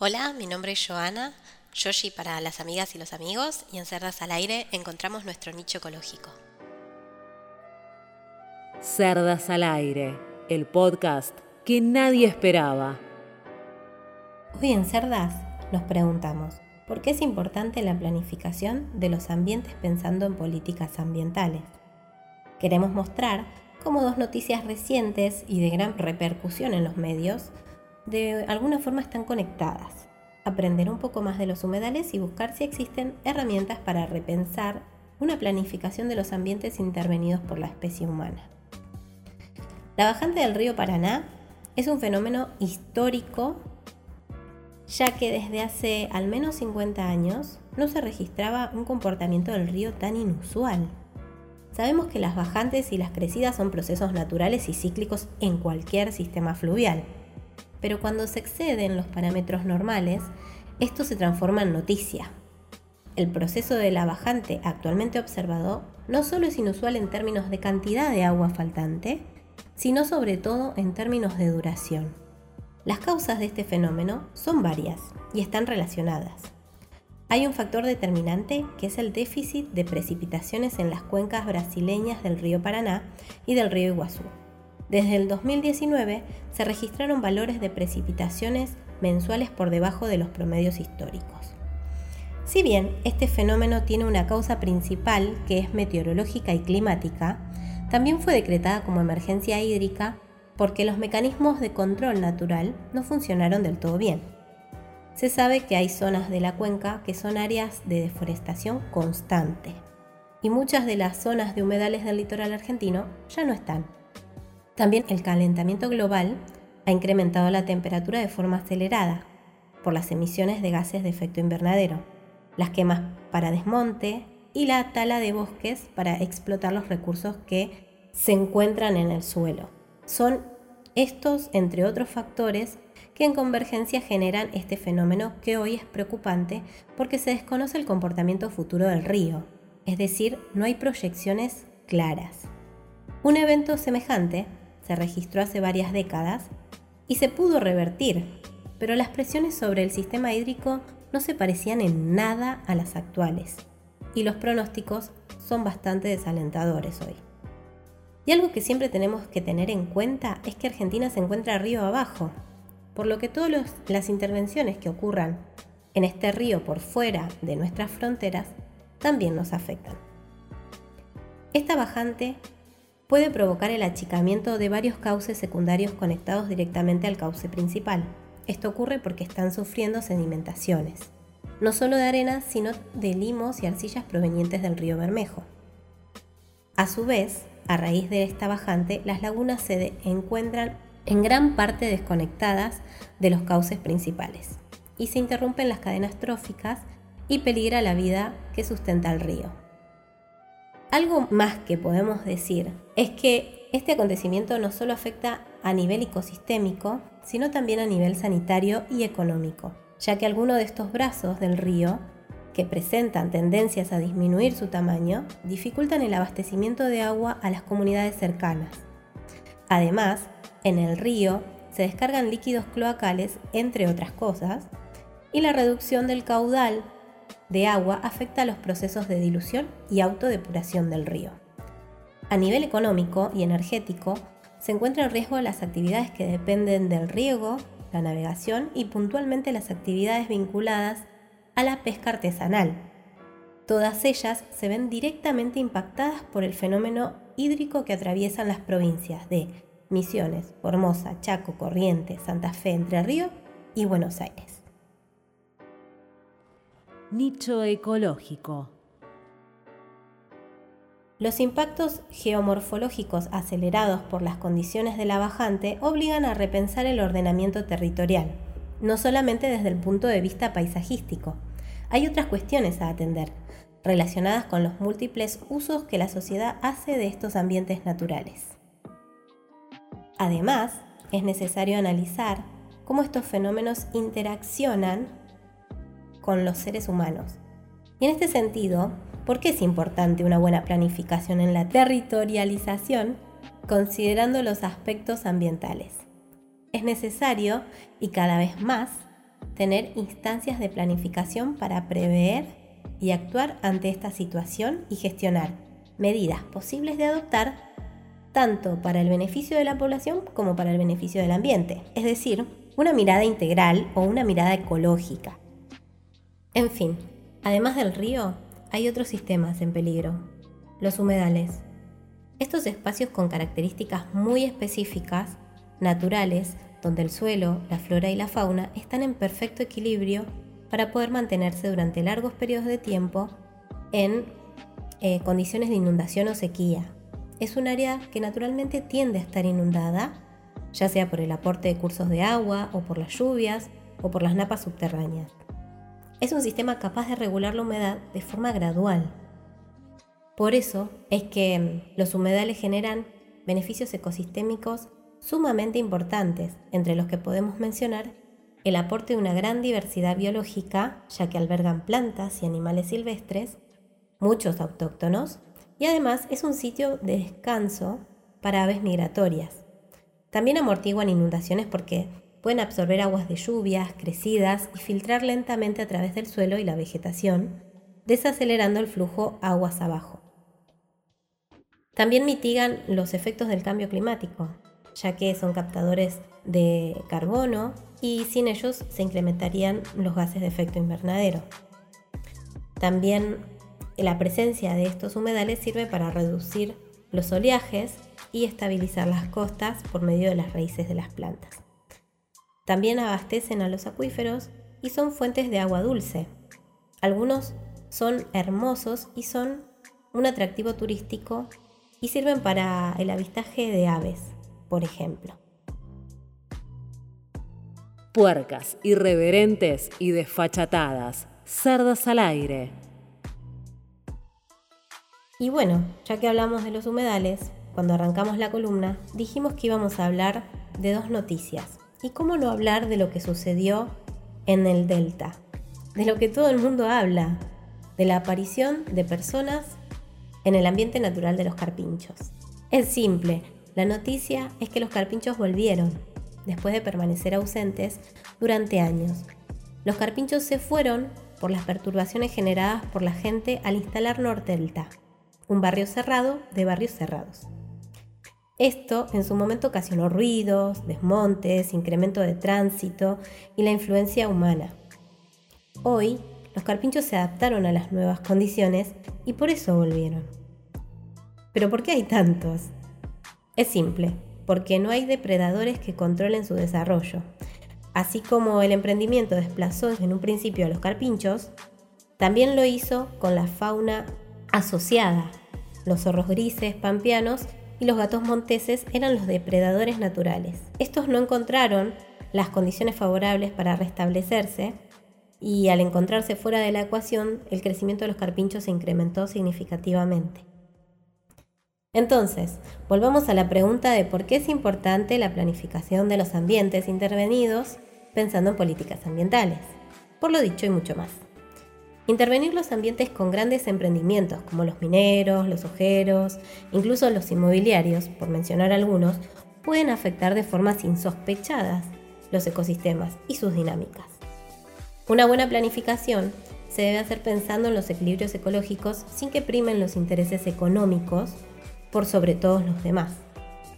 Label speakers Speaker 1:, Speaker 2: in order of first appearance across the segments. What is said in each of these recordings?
Speaker 1: Hola, mi nombre es Joana, Yoshi para las amigas y los amigos, y en Cerdas al Aire encontramos nuestro nicho ecológico.
Speaker 2: Cerdas al Aire, el podcast que nadie esperaba.
Speaker 1: Hoy en Cerdas nos preguntamos, ¿por qué es importante la planificación de los ambientes pensando en políticas ambientales? Queremos mostrar cómo dos noticias recientes y de gran repercusión en los medios de alguna forma están conectadas. Aprender un poco más de los humedales y buscar si existen herramientas para repensar una planificación de los ambientes intervenidos por la especie humana. La bajante del río Paraná es un fenómeno histórico ya que desde hace al menos 50 años no se registraba un comportamiento del río tan inusual. Sabemos que las bajantes y las crecidas son procesos naturales y cíclicos en cualquier sistema fluvial, pero cuando se exceden los parámetros normales, esto se transforma en noticia. El proceso de la bajante actualmente observado no solo es inusual en términos de cantidad de agua faltante, sino sobre todo en términos de duración. Las causas de este fenómeno son varias y están relacionadas. Hay un factor determinante que es el déficit de precipitaciones en las cuencas brasileñas del río Paraná y del río Iguazú. Desde el 2019 se registraron valores de precipitaciones mensuales por debajo de los promedios históricos. Si bien este fenómeno tiene una causa principal que es meteorológica y climática, también fue decretada como emergencia hídrica porque los mecanismos de control natural no funcionaron del todo bien. Se sabe que hay zonas de la cuenca que son áreas de deforestación constante y muchas de las zonas de humedales del litoral argentino ya no están. También el calentamiento global ha incrementado la temperatura de forma acelerada por las emisiones de gases de efecto invernadero, las quemas para desmonte y la tala de bosques para explotar los recursos que se encuentran en el suelo. Son estos, entre otros factores, que en convergencia generan este fenómeno que hoy es preocupante porque se desconoce el comportamiento futuro del río, es decir, no hay proyecciones claras. Un evento semejante se registró hace varias décadas y se pudo revertir, pero las presiones sobre el sistema hídrico no se parecían en nada a las actuales y los pronósticos son bastante desalentadores hoy. Y algo que siempre tenemos que tener en cuenta es que Argentina se encuentra río abajo, por lo que todas las intervenciones que ocurran en este río por fuera de nuestras fronteras también nos afectan. Esta bajante puede provocar el achicamiento de varios cauces secundarios conectados directamente al cauce principal. Esto ocurre porque están sufriendo sedimentaciones, no solo de arena, sino de limos y arcillas provenientes del río Bermejo. A su vez, a raíz de esta bajante, las lagunas se encuentran en gran parte desconectadas de los cauces principales y se interrumpen las cadenas tróficas y peligra la vida que sustenta el río. Algo más que podemos decir es que este acontecimiento no solo afecta a nivel ecosistémico, sino también a nivel sanitario y económico, ya que algunos de estos brazos del río, que presentan tendencias a disminuir su tamaño, dificultan el abastecimiento de agua a las comunidades cercanas. Además, en el río se descargan líquidos cloacales, entre otras cosas, y la reducción del caudal de agua afecta a los procesos de dilución y autodepuración del río. A nivel económico y energético, se encuentra en riesgo las actividades que dependen del riego, la navegación y puntualmente las actividades vinculadas a la pesca artesanal. Todas ellas se ven directamente impactadas por el fenómeno hídrico que atraviesan las provincias de Misiones, Formosa, Chaco, Corrientes, Santa Fe, Entre Ríos y Buenos Aires.
Speaker 2: Nicho ecológico.
Speaker 1: Los impactos geomorfológicos acelerados por las condiciones de la bajante obligan a repensar el ordenamiento territorial, no solamente desde el punto de vista paisajístico. Hay otras cuestiones a atender, relacionadas con los múltiples usos que la sociedad hace de estos ambientes naturales. Además, es necesario analizar cómo estos fenómenos interaccionan con los seres humanos. Y en este sentido, ¿por qué es importante una buena planificación en la territorialización considerando los aspectos ambientales? Es necesario, y cada vez más, tener instancias de planificación para prever y actuar ante esta situación y gestionar medidas posibles de adoptar tanto para el beneficio de la población como para el beneficio del ambiente, es decir, una mirada integral o una mirada ecológica. En fin, además del río, hay otros sistemas en peligro, los humedales. Estos espacios con características muy específicas, naturales, donde el suelo, la flora y la fauna están en perfecto equilibrio para poder mantenerse durante largos periodos de tiempo en eh, condiciones de inundación o sequía. Es un área que naturalmente tiende a estar inundada, ya sea por el aporte de cursos de agua o por las lluvias o por las napas subterráneas. Es un sistema capaz de regular la humedad de forma gradual. Por eso es que mm, los humedales generan beneficios ecosistémicos sumamente importantes, entre los que podemos mencionar el aporte de una gran diversidad biológica, ya que albergan plantas y animales silvestres, muchos autóctonos, y además es un sitio de descanso para aves migratorias. También amortiguan inundaciones porque pueden absorber aguas de lluvias, crecidas y filtrar lentamente a través del suelo y la vegetación, desacelerando el flujo aguas abajo. También mitigan los efectos del cambio climático, ya que son captadores de carbono y sin ellos se incrementarían los gases de efecto invernadero. También la presencia de estos humedales sirve para reducir los oleajes y estabilizar las costas por medio de las raíces de las plantas. También abastecen a los acuíferos y son fuentes de agua dulce. Algunos son hermosos y son un atractivo turístico y sirven para el avistaje de aves por ejemplo.
Speaker 2: Puercas, irreverentes y desfachatadas, cerdas al aire.
Speaker 1: Y bueno, ya que hablamos de los humedales, cuando arrancamos la columna, dijimos que íbamos a hablar de dos noticias. ¿Y cómo no hablar de lo que sucedió en el Delta? De lo que todo el mundo habla, de la aparición de personas en el ambiente natural de los carpinchos. Es simple, la noticia es que los carpinchos volvieron, después de permanecer ausentes durante años. Los carpinchos se fueron por las perturbaciones generadas por la gente al instalar Nordelta, un barrio cerrado de barrios cerrados. Esto en su momento ocasionó ruidos, desmontes, incremento de tránsito y la influencia humana. Hoy, los carpinchos se adaptaron a las nuevas condiciones y por eso volvieron. Pero ¿por qué hay tantos? Es simple, porque no hay depredadores que controlen su desarrollo. Así como el emprendimiento desplazó en un principio a los carpinchos, también lo hizo con la fauna asociada. Los zorros grises, pampeanos y los gatos monteses eran los depredadores naturales. Estos no encontraron las condiciones favorables para restablecerse y al encontrarse fuera de la ecuación, el crecimiento de los carpinchos se incrementó significativamente. Entonces, volvamos a la pregunta de por qué es importante la planificación de los ambientes intervenidos pensando en políticas ambientales. Por lo dicho y mucho más. Intervenir los ambientes con grandes emprendimientos como los mineros, los ojeros, incluso los inmobiliarios, por mencionar algunos, pueden afectar de formas insospechadas los ecosistemas y sus dinámicas. Una buena planificación se debe hacer pensando en los equilibrios ecológicos sin que primen los intereses económicos por sobre todos los demás.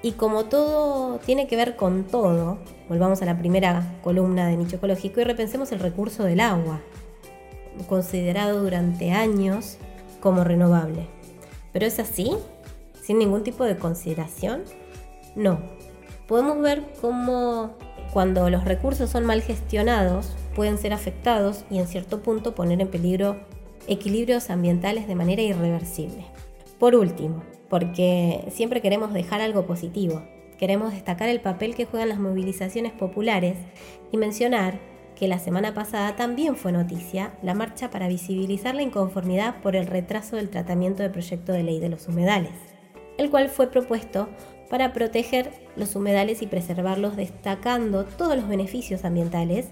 Speaker 1: Y como todo tiene que ver con todo, volvamos a la primera columna de nicho ecológico y repensemos el recurso del agua, considerado durante años como renovable. ¿Pero es así? ¿Sin ningún tipo de consideración? No. Podemos ver cómo cuando los recursos son mal gestionados pueden ser afectados y en cierto punto poner en peligro equilibrios ambientales de manera irreversible. Por último, porque siempre queremos dejar algo positivo. Queremos destacar el papel que juegan las movilizaciones populares y mencionar que la semana pasada también fue noticia la marcha para visibilizar la inconformidad por el retraso del tratamiento del proyecto de ley de los humedales, el cual fue propuesto para proteger los humedales y preservarlos destacando todos los beneficios ambientales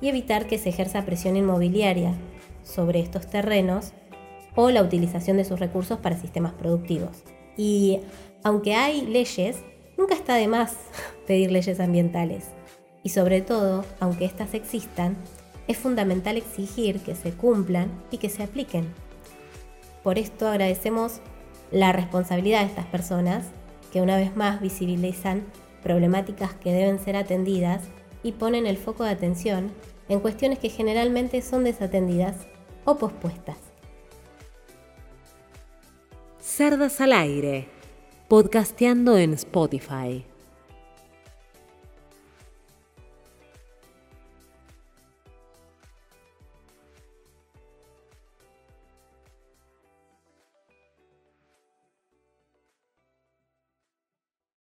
Speaker 1: y evitar que se ejerza presión inmobiliaria sobre estos terrenos o la utilización de sus recursos para sistemas productivos. Y aunque hay leyes, nunca está de más pedir leyes ambientales. Y sobre todo, aunque éstas existan, es fundamental exigir que se cumplan y que se apliquen. Por esto agradecemos la responsabilidad de estas personas que una vez más visibilizan problemáticas que deben ser atendidas y ponen el foco de atención en cuestiones que generalmente son desatendidas o pospuestas.
Speaker 2: Cerdas al aire, podcasteando en Spotify.